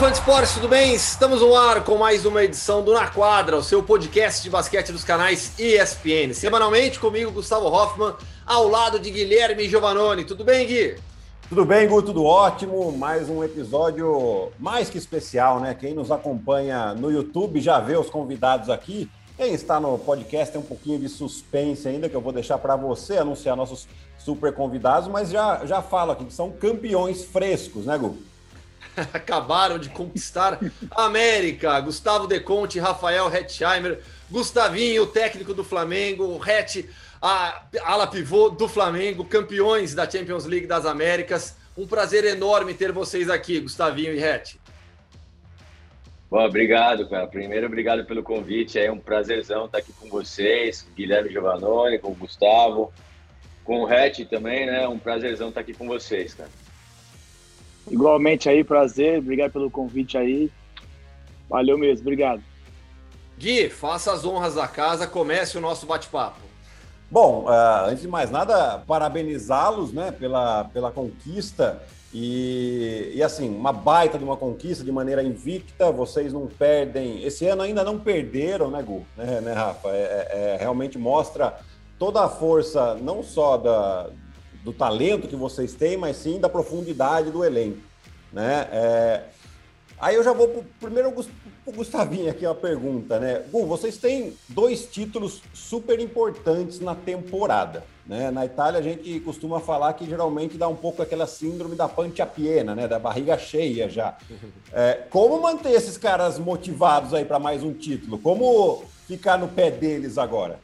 Fã de esportes, tudo bem? Estamos no ar com mais uma edição do Na Quadra, o seu podcast de basquete dos canais ESPN. Semanalmente comigo, Gustavo Hoffman, ao lado de Guilherme Giovanoni. Tudo bem, Gui? Tudo bem, Gu, tudo ótimo. Mais um episódio mais que especial, né? Quem nos acompanha no YouTube já vê os convidados aqui. Quem está no podcast tem um pouquinho de suspense ainda, que eu vou deixar para você anunciar nossos super convidados, mas já, já falo aqui que são campeões frescos, né, Gu? acabaram de conquistar a América. Gustavo Deconte, Rafael Hetzheimer, Gustavinho, técnico do Flamengo, Het, a ala pivô do Flamengo, campeões da Champions League das Américas. Um prazer enorme ter vocês aqui, Gustavinho e Het. Bom, obrigado, cara. Primeiro, obrigado pelo convite. É um prazerzão estar aqui com vocês, com Guilherme Giovanoni, com o Gustavo, com o Het também, né? Um prazerzão estar aqui com vocês, cara. Igualmente aí, prazer, obrigado pelo convite aí. Valeu mesmo, obrigado. Gui, faça as honras da casa, comece o nosso bate-papo. Bom, uh, antes de mais nada, parabenizá-los né, pela, pela conquista. E, e, assim, uma baita de uma conquista de maneira invicta, vocês não perdem. Esse ano ainda não perderam, né, Gu? Né, né Rafa? É, é, é realmente mostra toda a força, não só da, do talento que vocês têm, mas sim da profundidade do elenco. Né? É... Aí eu já vou pro, primeiro o Gustavinho aqui uma pergunta, né? Gu, vocês têm dois títulos super importantes na temporada. Né? Na Itália a gente costuma falar que geralmente dá um pouco aquela síndrome da pancia piena, né? Da barriga cheia já. É, como manter esses caras motivados aí para mais um título? Como ficar no pé deles agora?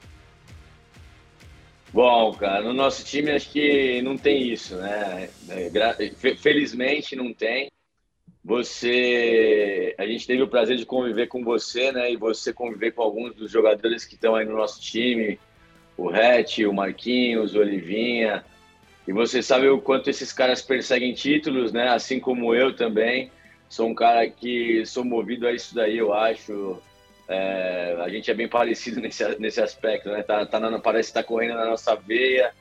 Bom, cara, no nosso time acho que não tem isso, né? Felizmente não tem. Você, a gente teve o prazer de conviver com você, né? E você conviver com alguns dos jogadores que estão aí no nosso time, o Rete, o Marquinhos, o Olivinha. E você sabe o quanto esses caras perseguem títulos, né? Assim como eu também. Sou um cara que sou movido a isso daí, eu acho. É, a gente é bem parecido nesse, nesse aspecto, né? Tá, tá na, parece estar tá correndo na nossa veia.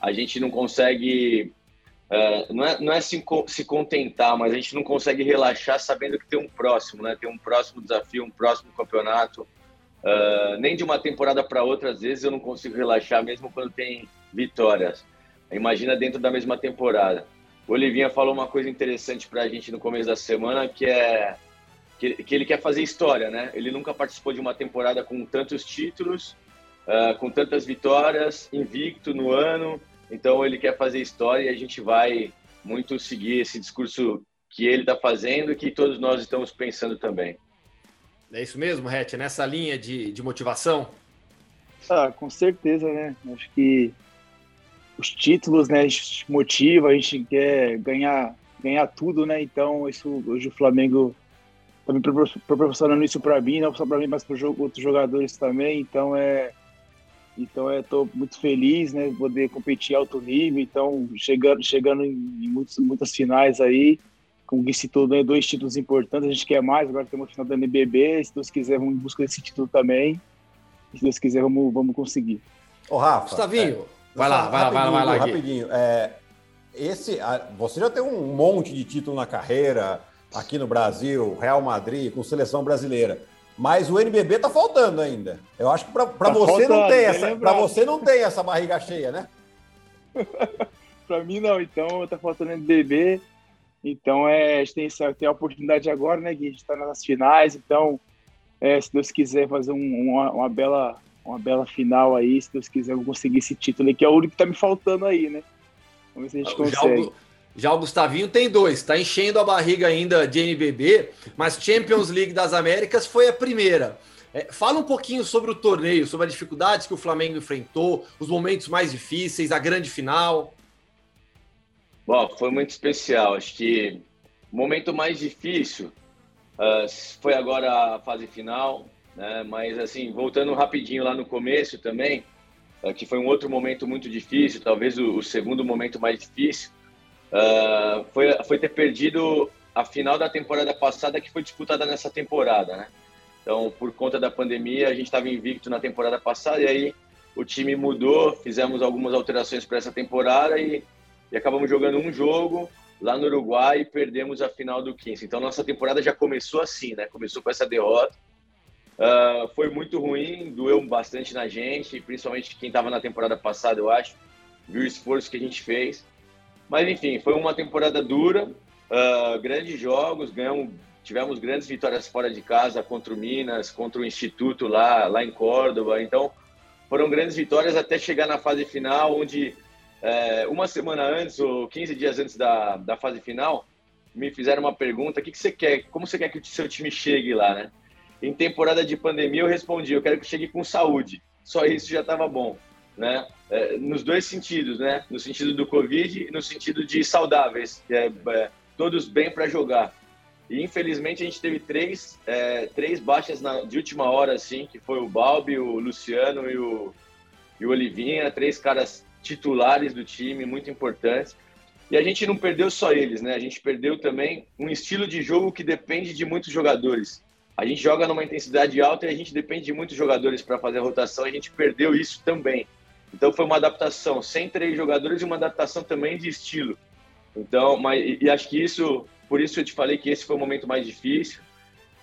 A gente não consegue, é, não é, não é se, se contentar, mas a gente não consegue relaxar sabendo que tem um próximo, né? Tem um próximo desafio, um próximo campeonato. Uh, nem de uma temporada para outra, às vezes eu não consigo relaxar, mesmo quando tem vitórias. Imagina dentro da mesma temporada. O Olivinha falou uma coisa interessante para a gente no começo da semana, que é que, que, ele quer fazer história, né? Ele nunca participou de uma temporada com tantos títulos, uh, com tantas vitórias, invicto no ano. Então ele quer fazer história e a gente vai muito seguir esse discurso que ele está fazendo e que todos nós estamos pensando também. É isso mesmo, Rete? Nessa linha de, de motivação? Ah, com certeza, né? Acho que os títulos, né, a gente motiva, a gente quer ganhar, ganhar tudo, né? Então, isso hoje o Flamengo me proporcionando isso para mim, não só para mim, mas para outros jogadores também. Então é, então é, tô muito feliz, né, poder competir alto nível. Então chegando, chegando em, muitos, muitas finais aí, citou, né, dois títulos importantes. A gente quer mais. Agora temos o final da NBB. Se Deus quiser, vamos em busca desse título também. Se Deus quiser, vamos, vamos conseguir. Ô Rafa, Gustavinho, é, vai, lá, vai lá, vai lá, vai lá, rapidinho. É, esse, você já tem um monte de título na carreira aqui no Brasil, Real Madrid, com seleção brasileira. Mas o NBB tá faltando ainda. Eu acho que para tá você não tem essa, para você não tem essa barriga cheia, né? para mim não, então tá faltando NBB. Então é, a gente tem, essa, tem a oportunidade agora, né, Gui? A gente tá nas finais, então é, se Deus quiser fazer um, uma, uma, bela uma bela final aí, se Deus quiser eu conseguir esse título aí, que é o único que tá me faltando aí, né? Vamos ver se a gente consegue. Já o Gustavinho tem dois, está enchendo a barriga ainda de NBB, mas Champions League das Américas foi a primeira. É, fala um pouquinho sobre o torneio, sobre as dificuldades que o Flamengo enfrentou, os momentos mais difíceis, a grande final. Bom, foi muito especial. Acho que o momento mais difícil uh, foi agora a fase final, né? Mas assim, voltando rapidinho lá no começo também, uh, que foi um outro momento muito difícil, talvez o, o segundo momento mais difícil uh, foi, foi ter perdido a final da temporada passada que foi disputada nessa temporada, né? Então, por conta da pandemia, a gente estava invicto na temporada passada e aí o time mudou, fizemos algumas alterações para essa temporada e, e, acabamos jogando um jogo lá no Uruguai e perdemos a final do 15. Então nossa temporada já começou assim, né? Começou com essa derrota. Uh, foi muito ruim, doeu bastante na gente, principalmente quem estava na temporada passada, eu acho, viu o esforço que a gente fez. Mas enfim, foi uma temporada dura, uh, grandes jogos, ganhamos, tivemos grandes vitórias fora de casa contra o Minas, contra o Instituto lá, lá em Córdoba. Então foram grandes vitórias até chegar na fase final, onde é, uma semana antes ou 15 dias antes da, da fase final, me fizeram uma pergunta: o que, que você quer? Como você quer que o seu time chegue lá, né? Em temporada de pandemia, eu respondi: eu quero que chegue com saúde. Só isso já estava bom, né? É, nos dois sentidos, né? No sentido do Covid e no sentido de saudáveis, é, é, todos bem para jogar. E infelizmente a gente teve três, é, três baixas na, de última hora, assim, que foi o Balbi, o Luciano e o, e o Olivinha, três caras titulares do time, muito importantes. E a gente não perdeu só eles, né? A gente perdeu também um estilo de jogo que depende de muitos jogadores. A gente joga numa intensidade alta e a gente depende de muitos jogadores para fazer a rotação. A gente perdeu isso também. Então foi uma adaptação sem três jogadores e uma adaptação também de estilo. Então, mas e acho que isso, por isso eu te falei que esse foi o momento mais difícil.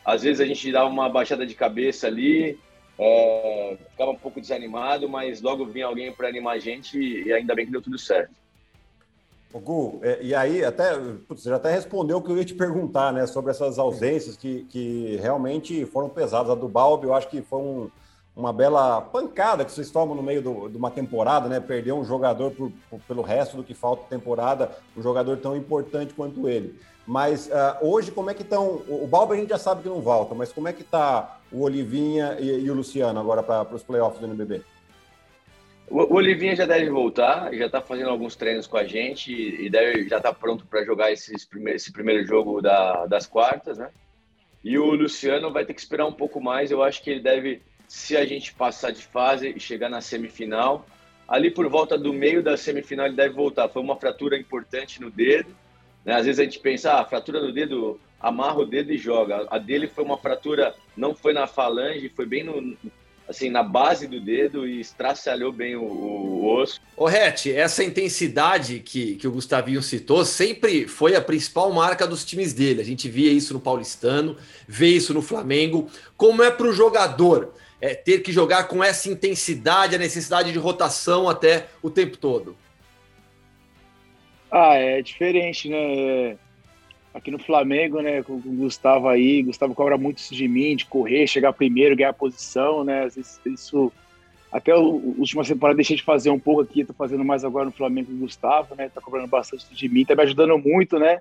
Às vezes a gente dá uma baixada de cabeça ali, é, ficava um pouco desanimado, mas logo vinha alguém para animar a gente e ainda bem que deu tudo certo. O Gu, é, e aí até você já até respondeu o que eu ia te perguntar, né, sobre essas ausências que, que realmente foram pesadas. A do Balbi, eu acho que foi um, uma bela pancada que vocês tomam no meio do, de uma temporada, né? Perder um jogador por, por, pelo resto do que falta temporada, um jogador tão importante quanto ele. Mas uh, hoje, como é que estão? O, Balbi a gente já sabe que não volta, mas como é que está o Olivinha e, e o Luciano agora para os playoffs do NBB? O, Olivinha já deve voltar, já está fazendo alguns treinos com a gente e deve, já está pronto para jogar esses esse primeiro jogo da, das quartas, né? E o Luciano vai ter que esperar um pouco mais. Eu acho que ele deve, se a gente passar de fase e chegar na semifinal, ali por volta do meio da semifinal ele deve voltar. Foi uma fratura importante no dedo né? Às vezes a gente pensa, ah, fratura no dedo, amarra o dedo e joga. A dele foi uma fratura, não foi na falange, foi bem no, assim, na base do dedo e estraçalhou bem o, o, osso. Ô, Rete, essa intensidade que, que o Gustavinho citou sempre foi a principal marca dos times dele. A gente via isso no Paulistano, vê isso no Flamengo. Como é para o jogador é, ter que jogar com essa intensidade, a necessidade de rotação até o tempo todo? Ah, é diferente, né? Aqui no Flamengo, né, com o Gustavo aí, Gustavo cobra muito isso de mim, de correr, chegar primeiro, ganhar posição, né? Isso até a última temporada deixei de fazer um pouco aqui, tô fazendo mais agora no Flamengo com o Gustavo, né? Tá cobrando bastante de mim, tá me ajudando muito, né?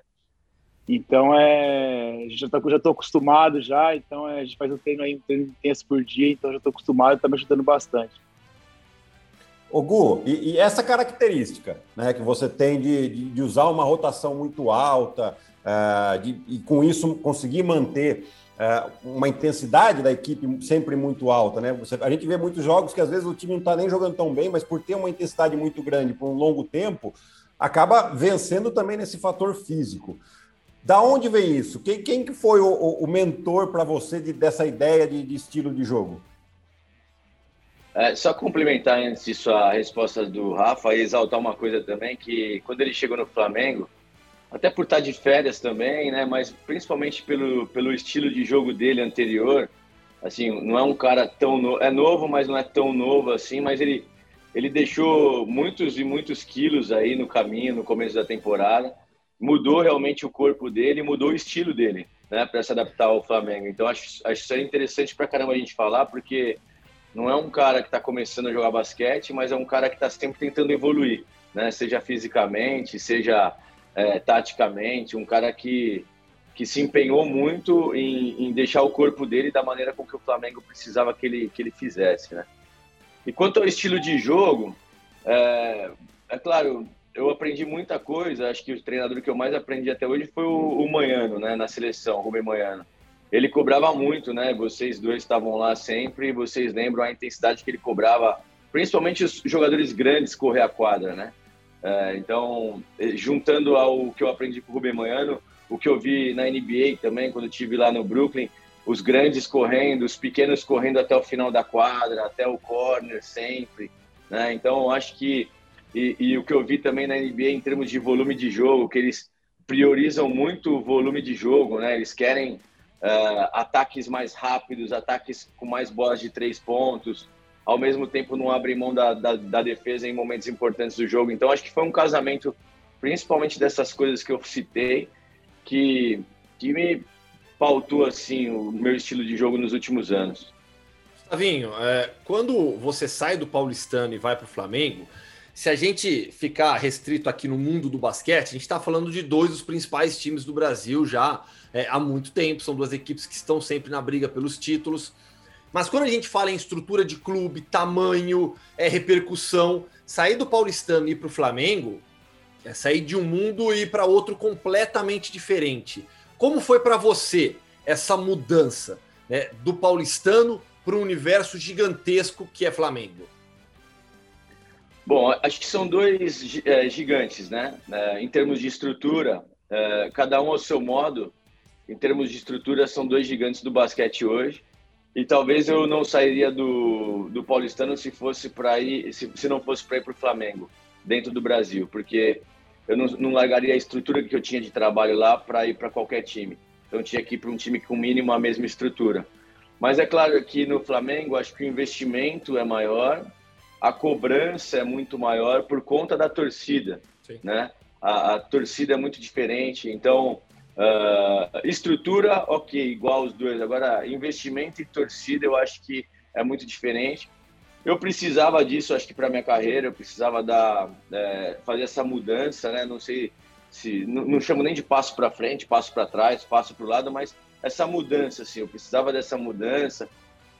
Então é, já tô, já tô acostumado já, então é, a gente faz um treino aí, um treino intenso por dia, então já tô acostumado, tá me ajudando bastante. Ô Gu, e, e, essa característica né, que você tem de, de, de usar uma rotação muito alta uh, de, e com isso conseguir manter uh, uma intensidade da equipe sempre muito alta, né? Você, a gente vê muitos jogos que às vezes o time não está nem jogando tão bem, mas por ter uma intensidade muito grande por um longo tempo, acaba vencendo também nesse fator físico. Da onde vem isso? Quem, quem que foi o, o mentor para você de, dessa ideia de, de estilo de jogo? É, só complementar antes disso a resposta do Rafa e exaltar uma coisa também, que quando ele chegou no Flamengo, até por estar de férias também, né, mas principalmente pelo, pelo estilo de jogo dele anterior, assim, não é um cara tão novo, é novo, mas não é tão novo assim, mas ele, ele deixou muitos e muitos quilos aí no caminho, no começo da temporada, mudou realmente o corpo dele, mudou o estilo dele, né, para se adaptar ao Flamengo. Então acho, acho isso interessante para caramba a gente falar, porque não é um cara que está começando a jogar basquete, mas é um cara que está sempre tentando evoluir, né? Seja fisicamente, seja é, taticamente, um cara que, que se empenhou muito em, em, deixar o corpo dele da maneira com que o Flamengo precisava que ele, que ele fizesse, né? E quanto ao estilo de jogo, é, é claro, eu aprendi muita coisa, acho que o treinador que eu mais aprendi até hoje foi o, o Manhano, né, na seleção, o Rubem Manhano ele cobrava muito, né? Vocês dois estavam lá sempre e vocês lembram a intensidade que ele cobrava, principalmente os jogadores grandes correr a quadra, né? É, então, eh, juntando ao que eu aprendi com o Rubem Manhano, o que eu vi na NBA também, quando estive lá no Brooklyn, os grandes correndo, os pequenos correndo até o final da quadra, até o corner sempre, né? Então, acho que e, e, o que eu vi também na NBA em termos de volume de jogo, que eles priorizam muito o volume de jogo, né? Eles querem uh, ataques mais rápidos, ataques com mais bolas de três pontos, ao mesmo tempo não abrem mão da, da, da, defesa em momentos importantes do jogo. Então acho que foi um casamento, principalmente dessas coisas que eu citei, que, que me pautou assim o meu estilo de jogo nos últimos anos. Gustavinho, é, quando você sai do Paulistano e vai para o Flamengo, se a gente ficar restrito aqui no mundo do basquete, a gente está falando de dois dos principais times do Brasil já é, há muito tempo. São duas equipes que estão sempre na briga pelos títulos. Mas quando a gente fala em estrutura de clube, tamanho, é, repercussão, sair do Paulistano e ir para o Flamengo é sair de um mundo e ir para outro completamente diferente. Como foi para você essa mudança né, do paulistano para um universo gigantesco que é Flamengo? Bom, acho que são dois é, gigantes, né? É, em termos de estrutura, é, cada um ao seu modo. Em termos de estrutura, são dois gigantes do basquete hoje. E talvez eu não sairia do, do Paulistano se fosse para ir, se, se não fosse para ir para o Flamengo, dentro do Brasil, porque eu não, não largaria a estrutura que eu tinha de trabalho lá para ir para qualquer time. Então tinha que ir para um time com mínimo a mesma estrutura. Mas é claro que no Flamengo acho que o investimento é maior, a cobrança é muito maior por conta da torcida, Sim. né? A, a, torcida é muito diferente, então uh, estrutura, ok, igual os dois. Agora investimento e torcida eu acho que é muito diferente. Eu precisava disso, acho que para minha carreira, eu precisava dar, é, fazer essa mudança, né? Não sei se não, não chamo nem de passo para frente, passo para trás, passo para o lado, mas essa mudança, assim, eu precisava dessa mudança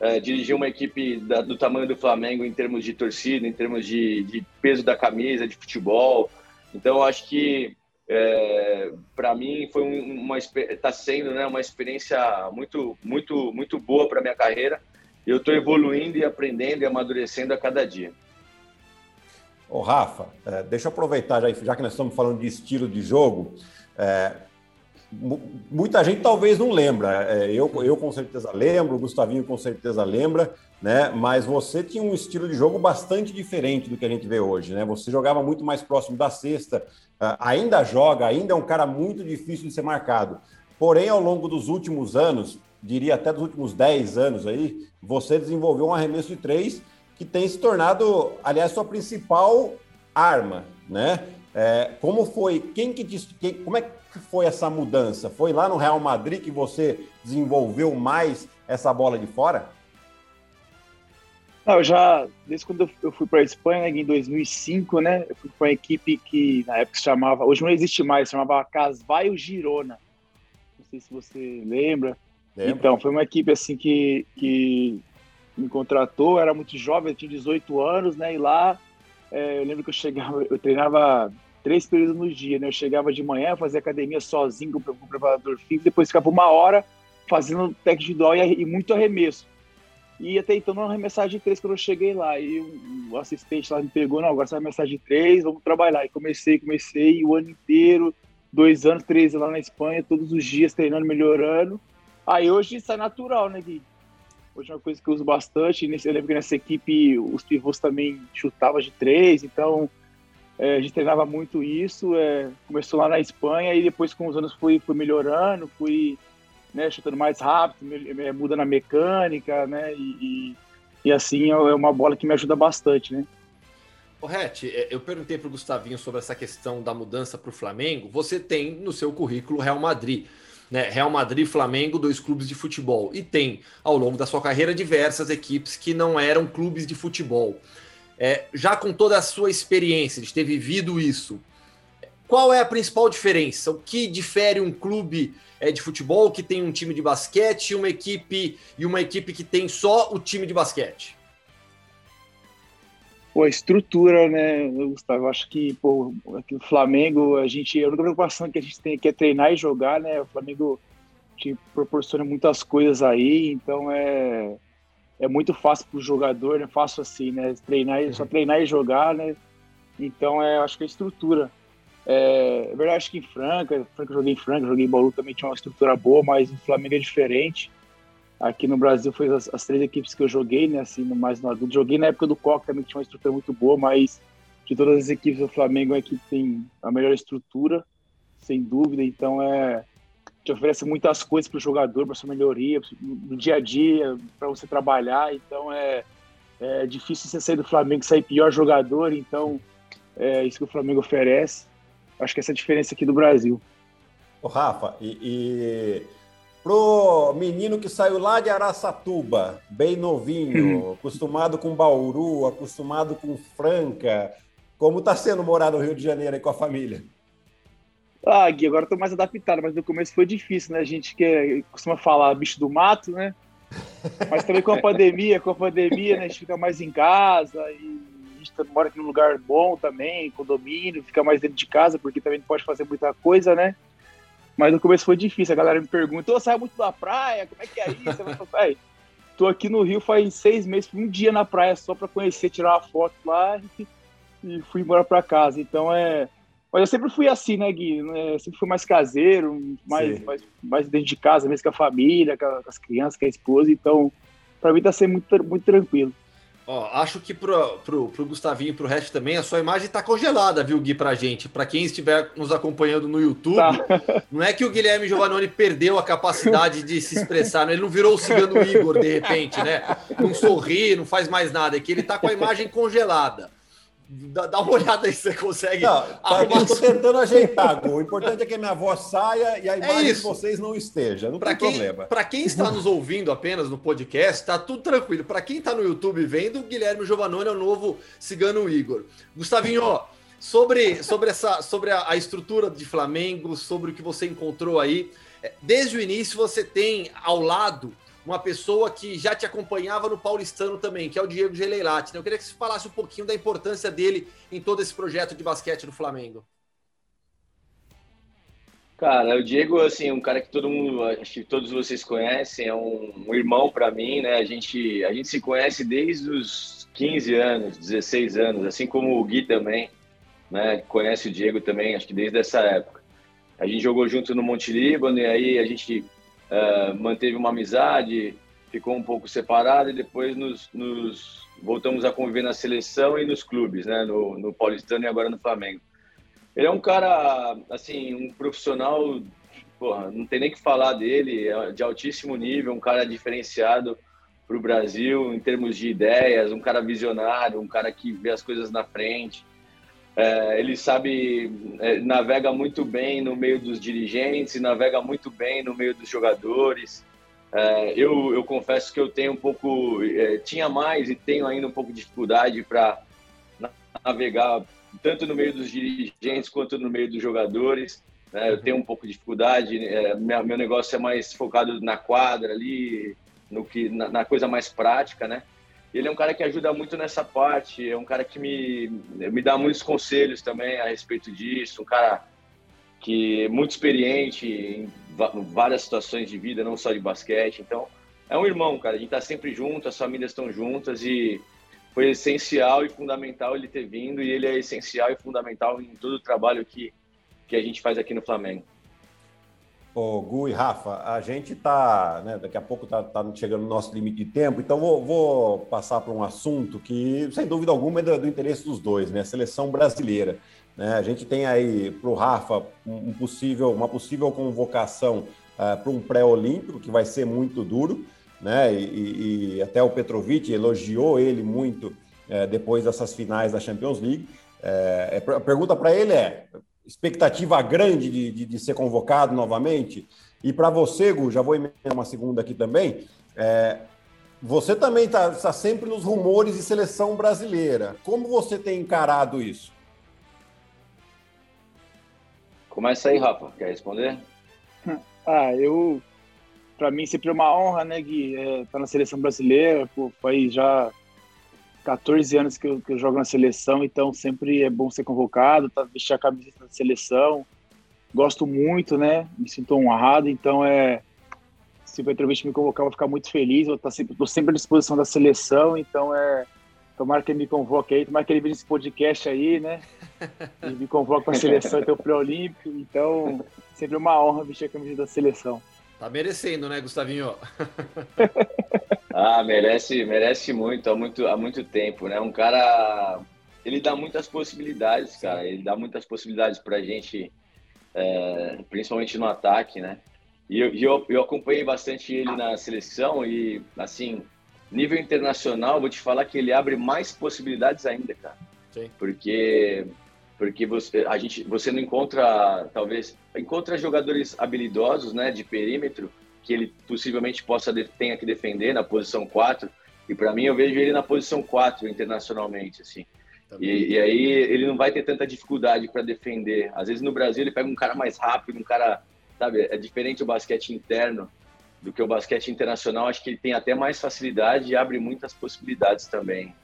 é, dirigir uma equipe da, do tamanho do Flamengo em termos de torcida, em termos de, de peso da camisa, de futebol. Então, acho que é, para mim foi uma está sendo né, uma experiência muito muito muito boa para minha carreira. Eu estou evoluindo e aprendendo e amadurecendo a cada dia. Ô Rafa, é, deixa eu aproveitar já, que nós estamos falando de estilo de jogo. É, muita gente talvez não lembra. É, eu, eu com certeza lembro, o Gustavinho com certeza lembra, né? Mas você tinha um estilo de jogo bastante diferente do que a gente vê hoje, né? Você jogava muito mais próximo da cesta, ainda joga, ainda é um cara muito difícil de ser marcado. Porém, ao longo dos últimos anos, diria até dos últimos 10 anos aí, você desenvolveu um arremesso de três que tem se tornado, aliás, sua principal arma, né? É, como foi? Quem que te, quem, como é que foi essa mudança? Foi lá no Real Madrid que você desenvolveu mais essa bola de fora? Não, eu já, desde quando eu fui para a Espanha, em 2005, né, eu fui para uma equipe que na época se chamava, hoje não existe mais, se chamava Casvaio Girona. Não sei se você lembra. Lembra. Então, foi uma equipe assim que, que me contratou, era muito jovem, eu tinha 18 anos, né, e lá é, eu lembro que eu chegava, eu treinava três períodos no dia, né? Eu chegava de manhã, fazia academia sozinho com o preparador físico, depois ficava uma hora fazendo técnico individual e, e muito arremesso. E até então não arremessar de três quando eu cheguei lá. E o assistente lá me pegou, não, agora você vai arremessar de três, vamos trabalhar. E comecei, comecei o ano inteiro, dois anos, três lá na Espanha, todos os dias treinando, melhorando. Aí hoje sai natural, né, Gui? Hoje é uma coisa que eu uso bastante. Eu lembro que nessa equipe os pivôs também chutavam de três, então é, a gente treinava muito isso. É, começou lá na Espanha e depois com os anos fui, fui melhorando, fui né, chutando mais rápido, me, muda na mecânica, né? E, e, e, assim é, é uma bola que me ajuda bastante, né? O Rete, é, eu perguntei para o Gustavinho sobre essa questão da mudança para o Flamengo. Você tem no seu currículo Real Madrid. Né? Real Madrid, Flamengo, dois clubes de futebol. E tem, ao longo da sua carreira, diversas equipes que não eram clubes de futebol. É, já com toda a sua experiência de ter vivido isso, qual é a principal diferença? O que difere um clube é, de futebol que tem um time de basquete e uma equipe e uma equipe que tem só o time de basquete? Pô, a estrutura, né, Gustavo? Eu acho que pô, aqui no Flamengo, a gente, a única preocupação que a gente tem aqui é treinar e jogar, né? O Flamengo te proporciona muitas coisas aí, então é é muito fácil para o jogador, né? Fácil assim, né? Treinar, uhum. só treinar e jogar, né? Então, é, acho que a estrutura. É, é verdade, acho que em Franca, Franca eu joguei em Franca, joguei em Bauru também tinha uma estrutura boa, mas o Flamengo é diferente. Aqui no Brasil foi as, as, três equipes que eu joguei, né? Assim, no mais no adulto. Joguei na época do Coca também, que tinha uma estrutura muito boa, mas de todas as equipes, o Flamengo é a equipe que tem a melhor estrutura. sem dúvida. Então é te oferece muitas coisas para o jogador, para sua melhoria, no dia a dia, para você trabalhar. Então é, é difícil você sair do Flamengo, sair pior jogador. Então é isso que o Flamengo oferece. Acho que essa é a diferença aqui do Brasil. Ô, Rafa, e, e pro menino que saiu lá de Araçatuba, bem novinho, uhum. acostumado com Bauru, acostumado com Franca, como está sendo morar no Rio de Janeiro aí com a família? Ah, Gui, agora estou mais adaptado, mas no começo foi difícil, né? A gente que costuma falar bicho do mato, né? Mas também com a pandemia, com a pandemia, né? A gente fica mais em casa e a gente mora aqui num lugar bom também, condomínio, fica mais dentro de casa, porque também não pode fazer muita coisa, né? Mas no começo foi difícil, a galera me pergunta, ô, sai muito da praia, como é que é isso? Eu falo, tô aqui no Rio faz seis meses, um dia na praia só para conhecer, tirar uma foto lá e, fui embora para casa. Então é mas eu sempre fui assim, né, Gui? Eu sempre fui mais caseiro, mais, mais, mais, dentro de casa, mesmo com a família, com as crianças, com a esposa. Então, para mim tá sendo muito, muito tranquilo. Ó, acho que pro, pro, pro Gustavinho e pro resto também, a sua imagem tá congelada, viu, Gui, pra gente. Para quem estiver nos acompanhando no YouTube, tá. não é que o Guilherme Giovannoni perdeu a capacidade de se expressar, ele não virou o cigano Igor, de repente, né? Não sorri, não faz mais nada, é que ele tá com a imagem congelada. Dá, dá, uma olhada aí se você consegue. Não, tá, eu estou tentando ajeitar, O importante é que a minha voz saia e a é imagem é de vocês não esteja. Não pra tem quem, problema. Para quem está nos ouvindo apenas no podcast, tá tudo tranquilo. Para quem está no YouTube vendo, Guilherme Giovanoni é o novo Cigano Igor. Gustavinho, sobre, sobre, essa, sobre a, a estrutura de Flamengo, sobre o que você encontrou aí. É, desde o início, você tem ao lado uma pessoa que já te acompanhava no Paulistano também, que é o Diego Geleilati. Né? Eu queria que você falasse um pouquinho da importância dele em todo esse projeto de basquete do Flamengo. Cara, o Diego, assim, um cara que todo mundo, acho que todos vocês conhecem, é um, um irmão para mim, né? A gente, a gente se conhece desde os 15 anos, 16 anos, assim como o Gui também, né? Conhece o Diego também, acho que desde essa época. A gente jogou junto no Monte Líbano e aí a gente uh, manteve uma amizade, ficou um pouco separado e depois nos, nos, voltamos a conviver na seleção e nos clubes, né? No, no Paulistano e agora no Flamengo. Ele é um cara, assim, um profissional, porra, não tem nem que falar dele, é de altíssimo nível, um cara diferenciado para o Brasil em termos de ideias, um cara visionário, um cara que vê as coisas na frente. É, ele sabe, é, navega muito bem no meio dos dirigentes, navega muito bem no meio dos jogadores. É, eu, eu confesso que eu tenho um pouco, é, tinha mais e tenho ainda um pouco de dificuldade para navegar tanto no meio dos dirigentes quanto no meio dos jogadores. Né? Eu tenho um pouco de dificuldade, é, meu negócio é mais focado na quadra ali, no que na, na coisa mais prática, né? Ele é um cara que ajuda muito nessa parte, é um cara que me, me dá muitos conselhos também a respeito disso, um cara que é muito experiente em várias situações de vida, não só de basquete. Então, é um irmão, cara. A gente tá sempre junto, as famílias estão juntas e foi essencial e fundamental ele ter vindo e ele é essencial e fundamental em todo o trabalho que, que a gente faz aqui no Flamengo. Ô, Gu e Rafa, a gente está, né, daqui a pouco está tá chegando no nosso limite de tempo, então vou, vou passar para um assunto que, sem dúvida alguma, é do, do, interesse dos dois, né, a seleção brasileira. Né? A gente tem aí para o Rafa um possível, uma possível convocação uh, eh, para um pré-olímpico, que vai ser muito duro, né, e, e, até o Petrovic elogiou ele muito uh, depois dessas finais da Champions League. Uh, a pergunta para ele é: expectativa grande de, de, de ser convocado novamente. E para você, Gu, já vou emendar uma segunda aqui também. É, você também está tá sempre nos rumores de seleção brasileira. Como você tem encarado isso? Começa aí, Rafa. Quer responder? Ah, eu. Para mim sempre é uma honra, né, Gui? É, tá na seleção brasileira. Pô, foi já 14 anos que eu, que eu, jogo na seleção, então sempre é bom ser convocado, tá, vestir a camiseta da seleção. Gosto muito, né? Me sinto honrado, então é. Se o Petrovic me convocar, eu vou ficar muito feliz. Eu tô sempre, tô sempre à disposição da seleção, então é. Tomara que ele me convoque aí, tomara que ele veja esse podcast aí, né? E me convoque para a seleção até o pré-olímpico. Então, sempre uma honra vestir a camiseta da seleção. Tá merecendo, né, Gustavinho? ah, merece, merece muito há, muito, há muito tempo, né? Um cara, ele dá muitas possibilidades, cara. Ele dá muitas possibilidades pra gente é, principalmente no ataque, né? E eu, eu, eu acompanhei bastante ele na seleção e, assim, nível internacional, vou te falar que ele abre mais possibilidades ainda, cara. Sim. Porque porque você a gente você não encontra talvez encontra jogadores habilidosos, né, de perímetro que ele possivelmente possa tenha que defender na posição 4 e para mim eu vejo ele na posição 4 internacionalmente assim. E, e, aí ele não vai ter tanta dificuldade para defender. Às vezes no Brasil ele pega um cara mais rápido, um cara, sabe, é diferente o basquete interno do que o basquete internacional. Acho que ele tem até mais facilidade e abre muitas possibilidades também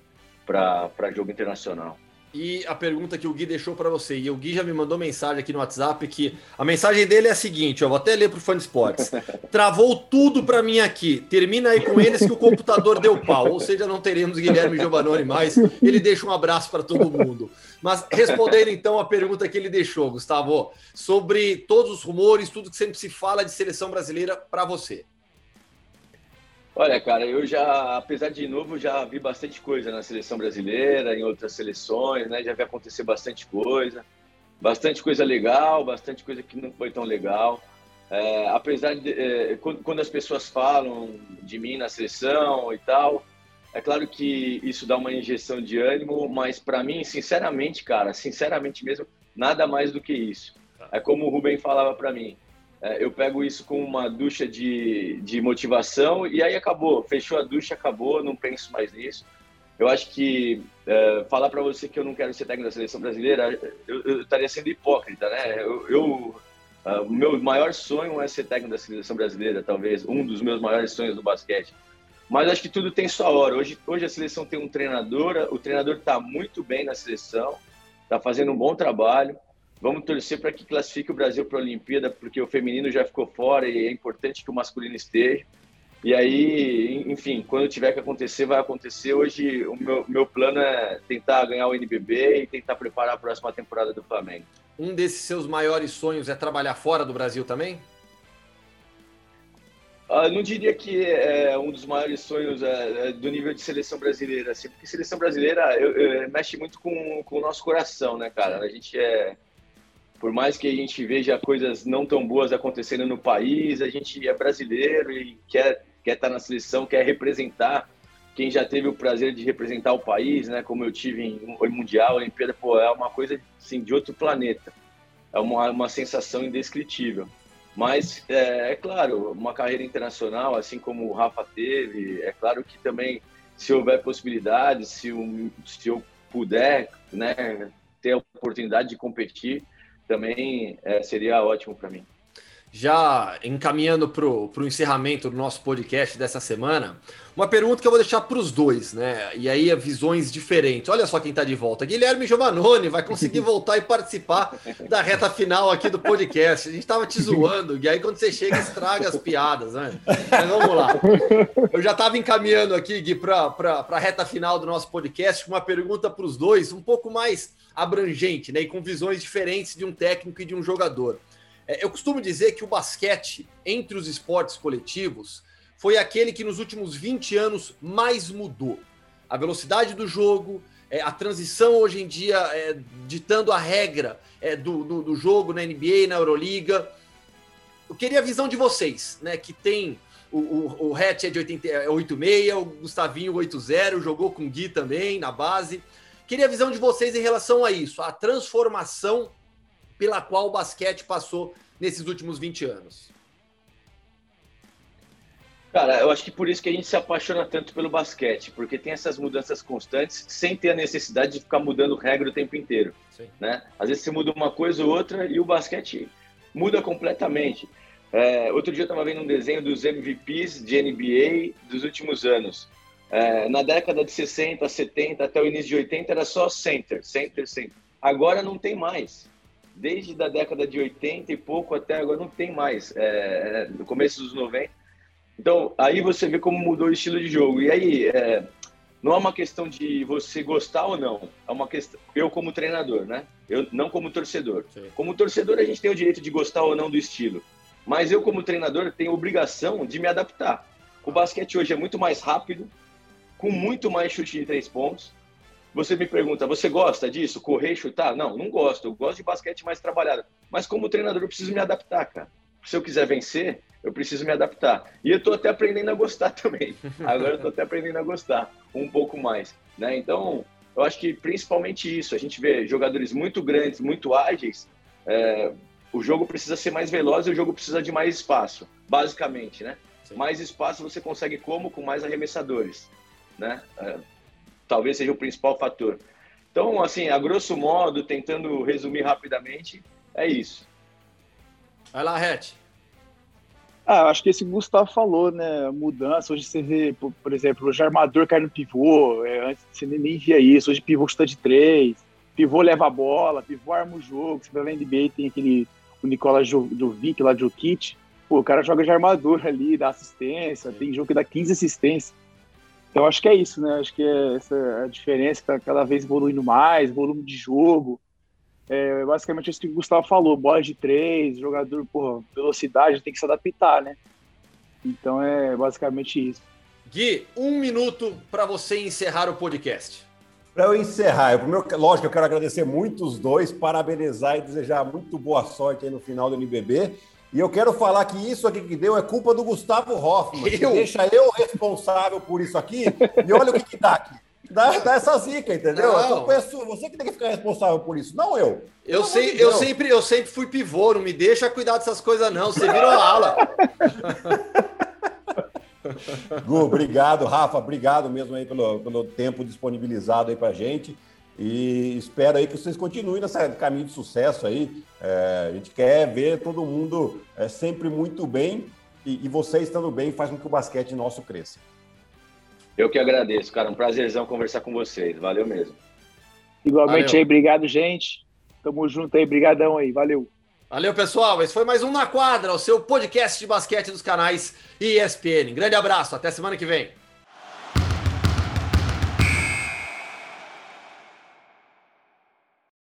para jogo internacional. E a pergunta que o Gui deixou para você, e o Gui já me mandou mensagem aqui no WhatsApp que a mensagem dele é a seguinte, eu vou até ler para o Fã Esportes. Travou tudo para mim aqui. Termina aí com eles que o computador deu pau, ou seja, não teremos Guilherme Giovanoni mais. Ele deixa um abraço para todo mundo. Mas respondendo então a pergunta que ele deixou, Gustavo, sobre todos os rumores, tudo que sempre se fala de seleção brasileira para você. Olha, cara, eu já, apesar de novo, já vi bastante coisa na seleção brasileira, em outras seleções, né? Já vi acontecer bastante coisa, bastante coisa legal, bastante coisa que não foi tão legal. É, apesar de é, quando as pessoas falam de mim na seleção e tal, é claro que isso dá uma injeção de ânimo, mas para mim, sinceramente, cara, sinceramente mesmo, nada mais do que isso. É como o Rubem falava para mim eu pego isso com uma ducha de, de motivação e aí acabou, fechou a ducha, acabou, não penso mais nisso. Eu acho que é, falar para você que eu não quero ser técnico da seleção brasileira, eu, eu estaria sendo hipócrita, né? Eu, eu uh, meu maior sonho é ser técnico da seleção brasileira, talvez um dos meus maiores sonhos do basquete. Mas acho que tudo tem sua hora. Hoje, hoje a seleção tem um treinador, o treinador está muito bem na seleção, está fazendo um bom trabalho. Vamos torcer para que classifique o Brasil para a Olimpíada, porque o feminino já ficou fora e é importante que o masculino esteja. E aí, enfim, quando tiver que acontecer, vai acontecer. Hoje, o meu, meu plano é tentar ganhar o NBB e tentar preparar a próxima temporada do Flamengo. Um desses seus maiores sonhos é trabalhar fora do Brasil também? Uh, não diria que é um dos maiores sonhos é, é, do nível de seleção brasileira, assim, porque seleção brasileira eu, eu, mexe muito com, com o nosso coração, né, cara? A gente é por mais que a gente veja coisas não tão boas acontecendo no país, a gente é brasileiro e quer, quer estar na seleção, quer representar. Quem já teve o prazer de representar o país, né, como eu tive em Mundial, Olimpíada, pô, é uma coisa assim, de outro planeta. É uma, uma sensação indescritível. Mas, é, é claro, uma carreira internacional, assim como o Rafa teve, é claro que também, se houver possibilidade, se, se eu puder né, ter a oportunidade de competir, também é, seria ótimo para mim. Já encaminhando para o encerramento do nosso podcast dessa semana, uma pergunta que eu vou deixar para os dois, né? E aí é visões diferentes. Olha só quem está de volta. Guilherme Giovannone vai conseguir voltar e participar da reta final aqui do podcast. A gente estava te zoando, e aí quando você chega, estraga as piadas, né? Mas vamos lá. Eu já estava encaminhando aqui, Gui, para a reta final do nosso podcast, com uma pergunta para os dois, um pouco mais abrangente, né? E com visões diferentes de um técnico e de um jogador. É, eu costumo dizer que o basquete, entre os esportes coletivos, foi aquele que nos últimos 20 anos mais mudou. A velocidade do jogo, é, a transição hoje em dia é, ditando a regra é, do, do, do, jogo na NBA, na Euroliga. Eu queria a visão de vocês, né? Que tem o, o, o Hatch é de 86, é o Gustavinho 80, jogou com o Gui também na base. Queria a visão de vocês em relação a isso, a transformação pela qual o basquete passou nesses últimos 20 anos. Cara, eu acho que por isso que a gente se apaixona tanto pelo basquete, porque tem essas mudanças constantes sem ter a necessidade de ficar mudando regra o tempo inteiro. Sim. Né? Às vezes você muda uma coisa ou outra e o basquete muda completamente. É, outro dia eu estava vendo um desenho dos MVPs de NBA dos últimos anos. É, na década de 60, 70, até o início de 80 era só center, center, center. Agora não tem mais. Desde a década de 80 e pouco até agora não tem mais. É, é, no começo dos 90. Então, aí você vê como mudou o estilo de jogo. E aí, é, não é uma questão de você gostar ou não. É uma questão. Eu, como treinador, né? Eu não como torcedor. Sim. Como torcedor, a gente tem o direito de gostar ou não do estilo. Mas eu, como treinador, tenho obrigação de me adaptar. O basquete hoje é muito mais rápido, com muito mais chute de três pontos. Você me pergunta, você gosta disso? Correr e chutar? Não, não gosto. Eu gosto de basquete mais trabalhado. Mas como treinador, eu preciso me adaptar, cara. Se eu quiser vencer, eu preciso me adaptar. E eu tô até aprendendo a gostar também. Agora eu tô até aprendendo a gostar um pouco mais, né? Então, eu acho que principalmente isso. A gente vê jogadores muito grandes, muito ágeis. É, o jogo precisa ser mais veloz e o jogo precisa de mais espaço, basicamente, né? Sim. Mais espaço você consegue como? Com mais arremessadores, né? É, talvez seja o principal fator. Então, assim, a grosso modo, tentando resumir rapidamente, é isso. Vai lá, Rete. Ah, acho que esse Gustavo falou, né? Mudança. Hoje você vê, por, por exemplo, hoje armador cai no pivô. É, antes você nem via isso. Hoje pivô está de três. Pivô leva a bola, pivô arma o jogo. Você vai na NBA, tem aquele o Nicola Jovic lá de Jokic. Pô, o cara joga de armador ali, dá assistência. Tem jogo que dá 15 assistências. Então acho que é isso, né? Acho que é essa é a diferença, tá cada vez evoluindo mais, volume de jogo. É basicamente isso que o Gustavo falou, bola de três, jogador, por velocidade, tem que se adaptar, né? Então é basicamente isso. Gui, um minuto para você encerrar o podcast. Para eu encerrar, eu, primeiro, lógico, eu quero agradecer muito os dois, parabenizar e desejar muito boa sorte aí no final do NBB. E eu quero falar que isso aqui que deu é culpa do Gustavo Hoffman. Eu? deixa eu responsável por isso aqui. E olha o que, que dá aqui. Dá, dá essa zica, entendeu? Não. Peço, você que tem que ficar responsável por isso, não eu. Eu, sei, eu, sempre, eu sempre fui pivô, não me deixa cuidar dessas coisas, não. Você virou ala. Gu, obrigado, Rafa, obrigado mesmo aí pelo, pelo tempo disponibilizado aí pra gente. E espero aí que vocês continuem nesse caminho de sucesso aí. É, a gente quer ver todo mundo é, sempre muito bem e, e você estando bem faz com que o basquete nosso cresça. Eu que agradeço, cara. Um prazerzão conversar com vocês. Valeu mesmo. Igualmente Valeu. aí, obrigado, gente. Tamo junto aí, brigadão aí. Valeu. Valeu, pessoal. Esse foi mais um Na Quadra, o seu podcast de basquete dos canais ESPN. Grande abraço, até semana que vem.